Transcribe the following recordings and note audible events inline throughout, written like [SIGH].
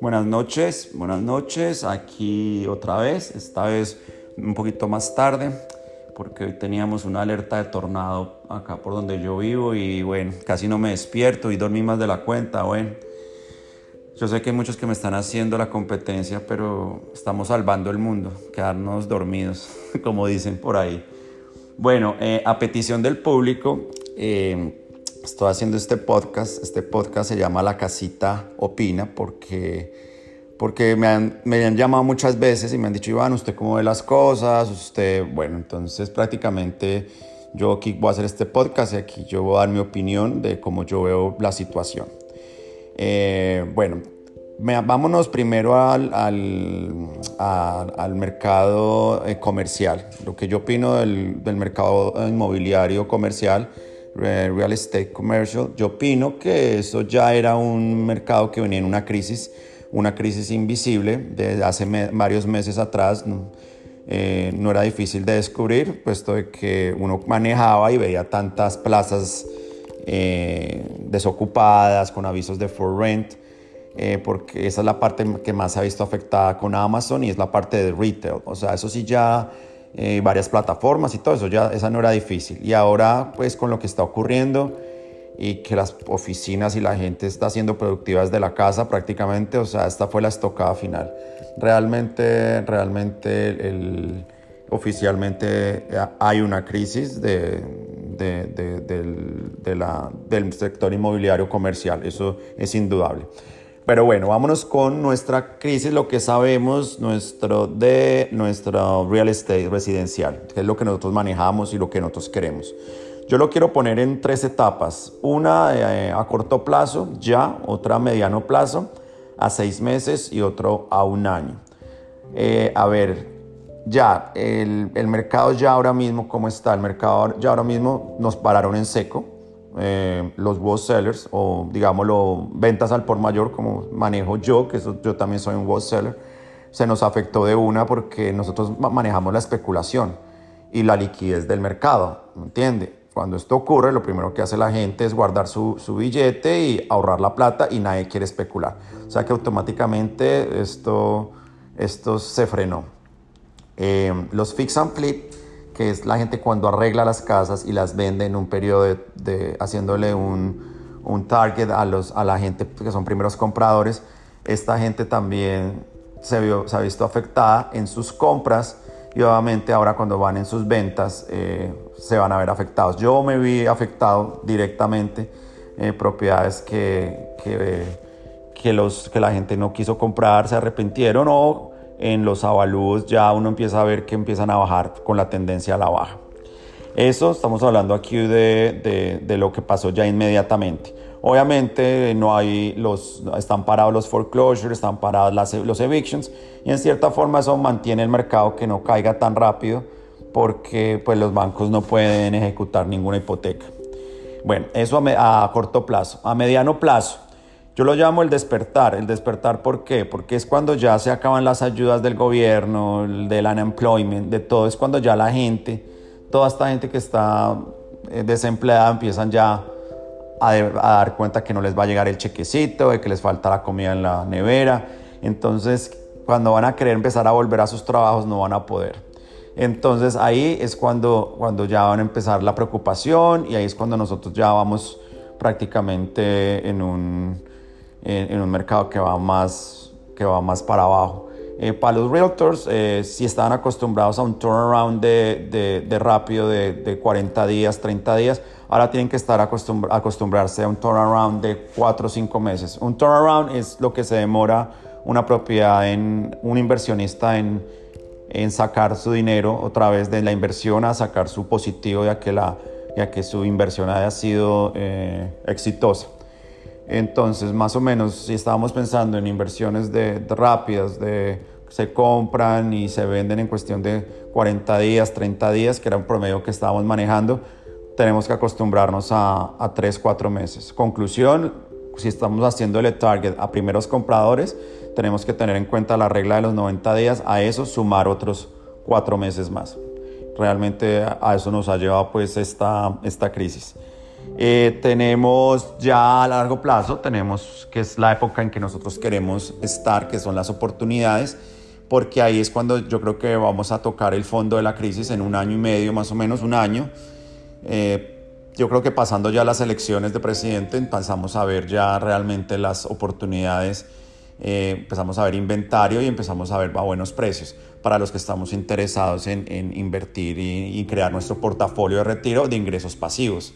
Buenas noches, buenas noches, aquí otra vez, esta vez un poquito más tarde, porque hoy teníamos una alerta de tornado acá por donde yo vivo y bueno, casi no me despierto y dormí más de la cuenta, bueno. Yo sé que hay muchos que me están haciendo la competencia, pero estamos salvando el mundo, quedarnos dormidos, [LAUGHS] como dicen por ahí. Bueno, eh, a petición del público, eh, estoy haciendo este podcast. Este podcast se llama La Casita Opina porque, porque me, han, me han llamado muchas veces y me han dicho, Iván, ¿usted cómo ve las cosas? Usted, bueno, entonces prácticamente yo aquí voy a hacer este podcast y aquí yo voy a dar mi opinión de cómo yo veo la situación. Eh, bueno, vámonos primero al, al, al mercado eh, comercial. Lo que yo opino del, del mercado inmobiliario comercial real estate commercial, yo opino que eso ya era un mercado que venía en una crisis, una crisis invisible desde hace varios meses atrás. ¿no? Eh, no era difícil de descubrir, puesto de que uno manejaba y veía tantas plazas eh, desocupadas con avisos de for rent, eh, porque esa es la parte que más se ha visto afectada con Amazon y es la parte de retail. O sea, eso sí ya eh, varias plataformas y todo eso, ya esa no era difícil. Y ahora pues con lo que está ocurriendo y que las oficinas y la gente está siendo productiva desde la casa prácticamente, o sea, esta fue la estocada final. Realmente, realmente el, oficialmente hay una crisis de, de, de la, del sector inmobiliario comercial, eso es indudable. Pero bueno, vámonos con nuestra crisis, lo que sabemos nuestro de nuestro real estate residencial, que es lo que nosotros manejamos y lo que nosotros queremos. Yo lo quiero poner en tres etapas. Una eh, a corto plazo, ya, otra a mediano plazo, a seis meses y otro a un año. Eh, a ver, ya, el, el mercado ya ahora mismo, ¿cómo está? El mercado ya ahora mismo nos pararon en seco eh, los wholesalers o digámoslo ventas al por mayor como manejo yo, que yo también soy un wholesaler, se nos afectó de una porque nosotros manejamos la especulación y la liquidez del mercado, ¿me entiende? Cuando esto ocurre, lo primero que hace la gente es guardar su, su, billete y ahorrar la plata y nadie quiere especular. O sea que automáticamente esto, esto se frenó. Eh, los fix and flip que es la gente cuando arregla las casas y las vende en un periodo de, haciéndole un, un, target a, los, a la gente que son primeros compradores, esta gente también se, vio, se ha visto afectada en sus compras y obviamente ahora cuando van en sus ventas eh, se van a ver afectados. Yo me vi afectado directamente en eh, propiedades que, que, que, los, que la gente no quiso comprar, se arrepintieron o en los avalúos ya uno empieza a ver que empiezan a bajar con la tendencia a la baja. Eso estamos hablando aquí de, de, lo que pasó ya inmediatamente. Obviamente no hay los, están parados los foreclosures, están parados las, los evictions y en cierta forma eso mantiene el mercado que no caiga tan rápido porque pues los bancos no pueden ejecutar ninguna hipoteca. Bueno, eso a, a corto plazo. A mediano plazo, yo lo llamo el despertar. El despertar, ¿por qué? Porque es cuando ya se acaban las ayudas del gobierno, del unemployment, de todo. Es cuando ya la gente, toda esta gente que está eh, desempleada, empiezan ya a, dar cuenta que no les va a llegar el chequecito, de que les falta la comida en la nevera. Entonces, cuando van a querer empezar a volver a sus trabajos, no van a poder. Entonces ahí es cuando, cuando ya van a empezar la preocupación y ahí es cuando nosotros ya vamos prácticamente en un en, un mercado que va más, que va más para abajo. Eh, para los realtors, eh, si estaban acostumbrados a un turnaround de, de, de rápido de, de, 40 días, 30 días, ahora tienen que estar acostumbrarse a un turnaround de 4 o 5 meses. Un turnaround es lo que se demora una propiedad en un inversionista en, en sacar su dinero otra vez de la inversión a sacar su positivo ya que, la, ya que su inversión haya sido eh, exitosa. Entonces, más o menos, si estábamos pensando en inversiones de, rápidas, de se compran y se venden en cuestión de 40 días, 30 días, que era un promedio que estábamos manejando, tenemos que acostumbrarnos a, a 3, 4 meses. Conclusión, si estamos haciendo el target a primeros compradores, tenemos que tener en cuenta la regla de los 90 días, a eso sumar otros 4 meses más. realmente a eso nos ha llevado pues esta, esta crisis. Eh, tenemos ya a largo plazo, tenemos que es la época en que nosotros queremos estar, que son las oportunidades, porque ahí es cuando yo creo que vamos a tocar el fondo de la crisis en un año y medio, más o menos un año. Eh, yo creo que pasando ya las elecciones de presidente empezamos a ver ya realmente las oportunidades, eh, empezamos a ver inventario y empezamos a ver a buenos precios para los que estamos interesados en, invertir y crear nuestro portafolio de retiro de ingresos pasivos.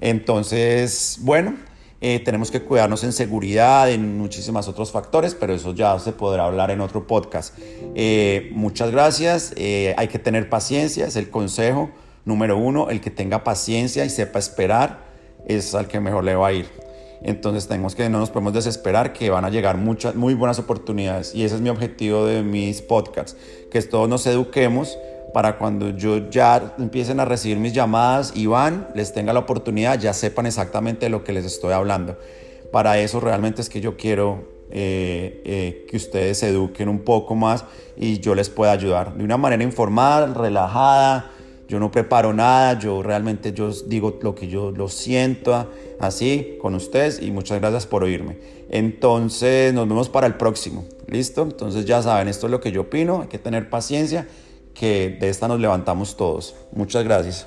Entonces, bueno, eh, tenemos que cuidarnos en seguridad, en muchísimos otros factores, pero eso ya se podrá hablar en otro podcast. Eh, muchas gracias, eh, hay que tener paciencia, es el consejo número uno, el que tenga paciencia y sepa esperar es al que mejor le va a ir. Entonces tenemos que no nos podemos desesperar que van a llegar muchas muy buenas oportunidades y ese es mi objetivo de mis podcasts, que todos nos eduquemos para cuando yo ya empiecen a recibir mis llamadas y van, les tenga la oportunidad, ya sepan exactamente de lo que les estoy hablando. Para eso realmente es que yo quiero eh, eh, que ustedes se eduquen un poco más y yo les pueda ayudar de una manera informada, relajada. Yo no preparo nada, yo realmente yo digo lo que yo lo siento así con ustedes y muchas gracias por oírme. Entonces nos vemos para el próximo, ¿listo? Entonces ya saben, esto es lo que yo opino, hay que tener paciencia que de esta nos levantamos todos. Muchas gracias.